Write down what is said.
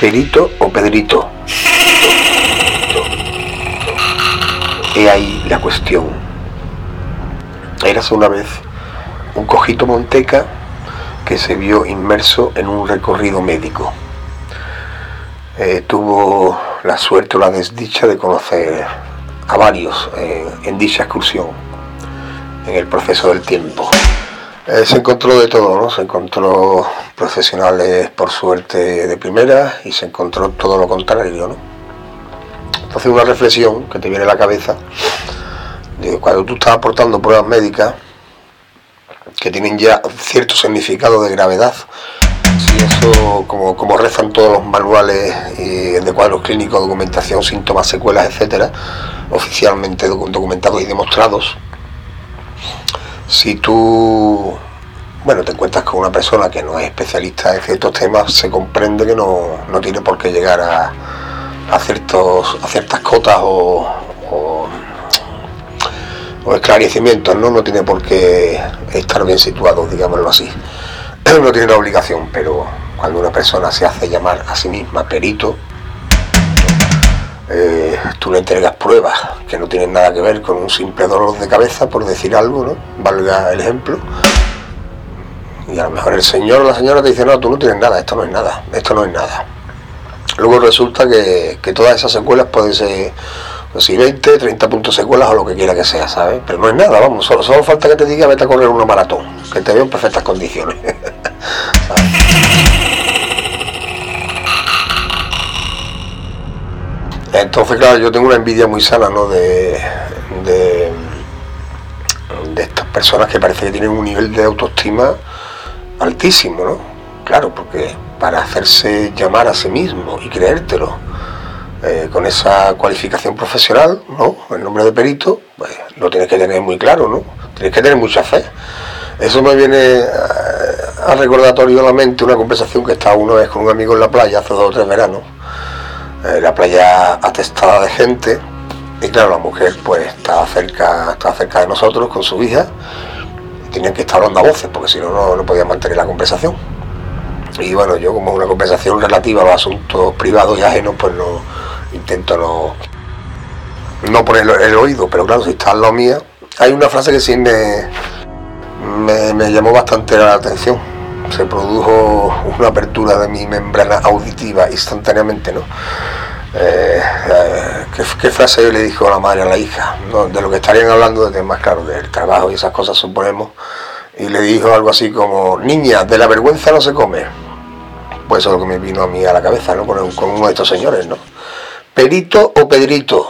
Perito o Pedrito. He ahí la cuestión. Eras una vez un cojito monteca que se vio inmerso en un recorrido médico. Eh, tuvo la suerte o la desdicha de conocer a varios eh, en dicha excursión, en el proceso del tiempo. Eh, se encontró de todo, ¿no? Se encontró profesionales por suerte de primera y se encontró todo lo contrario, ¿no? Entonces una reflexión que te viene a la cabeza de cuando tú estás aportando pruebas médicas que tienen ya cierto significado de gravedad, si eso, como, como rezan todos los manuales de cuadros clínicos, documentación, síntomas, secuelas, etcétera, oficialmente documentados y demostrados, si tú bueno, te encuentras con una persona que no es especialista en ciertos temas, se comprende que no, tiene por qué llegar a, ciertos, a ciertas cotas o, o, esclarecimientos, ¿no? No tiene por qué estar bien situado, digámoslo así. No tiene la obligación, pero cuando una persona se hace llamar a sí misma perito, eh, tú le entregas pruebas que no tienen nada que ver con un simple dolor de cabeza, por decir algo, ¿no? Valga el ejemplo y a lo mejor el señor o la señora te dice, no, tú no tienes nada, esto no es nada, esto no es nada. Luego resulta que, todas esas secuelas pueden ser, pues, 20, 30 puntos secuelas o lo que quiera que sea, ¿sabes? Pero no es nada, vamos, solo, solo falta que te diga vete a correr una maratón, que te veo en perfectas condiciones. Entonces, claro, yo tengo una envidia muy sana, ¿no? De, de, estas personas que parece que tienen un nivel de autoestima altísimo, ¿no? Claro, porque para hacerse llamar a sí mismo y creértelo eh, con esa cualificación profesional, ¿no? El nombre de perito, pues lo tienes que tener muy claro, ¿no? Tienes que tener mucha fe. Eso me viene a, recordatorio a la mente una conversación que estaba una vez con un amigo en la playa hace dos o tres veranos. Eh, la playa atestada de gente y claro, la mujer pues estaba cerca, estaba cerca de nosotros con su hija tenían que estar hablando a voces, porque si no, no podían mantener la conversación. Y bueno, yo como una conversación relativa a asuntos privados y ajenos, pues no intento no, no poner el oído, pero claro, si está en lo mía, hay una frase que sí me, me, llamó bastante la atención. Se produjo una apertura de mi membrana auditiva instantáneamente, ¿no? Eh, eh, ¿qué, frase le dijo la madre a la hija? De lo que estarían hablando de temas, claro, del trabajo y esas cosas, suponemos. Y le dijo algo así como, niña, de la vergüenza no se come. Pues eso es lo que me vino a mí a la cabeza, ¿no? Con, con uno de estos señores, ¿no? Perito o Pedrito.